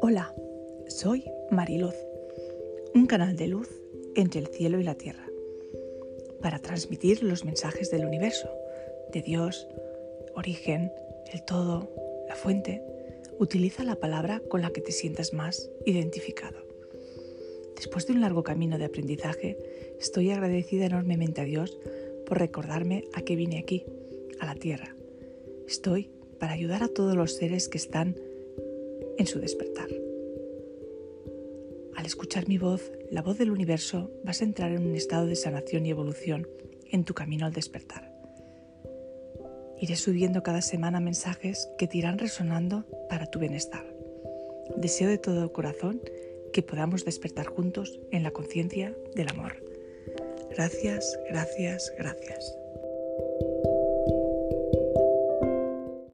Hola, soy Mariluz, un canal de luz entre el cielo y la tierra, para transmitir los mensajes del universo, de Dios, origen, el todo, la fuente. Utiliza la palabra con la que te sientas más identificado. Después de un largo camino de aprendizaje, estoy agradecida enormemente a Dios por recordarme a qué vine aquí, a la Tierra. Estoy para ayudar a todos los seres que están en su despertar. Al escuchar mi voz, la voz del universo, vas a entrar en un estado de sanación y evolución en tu camino al despertar. Iré subiendo cada semana mensajes que te irán resonando para tu bienestar. Deseo de todo corazón que podamos despertar juntos en la conciencia del amor. Gracias, gracias, gracias.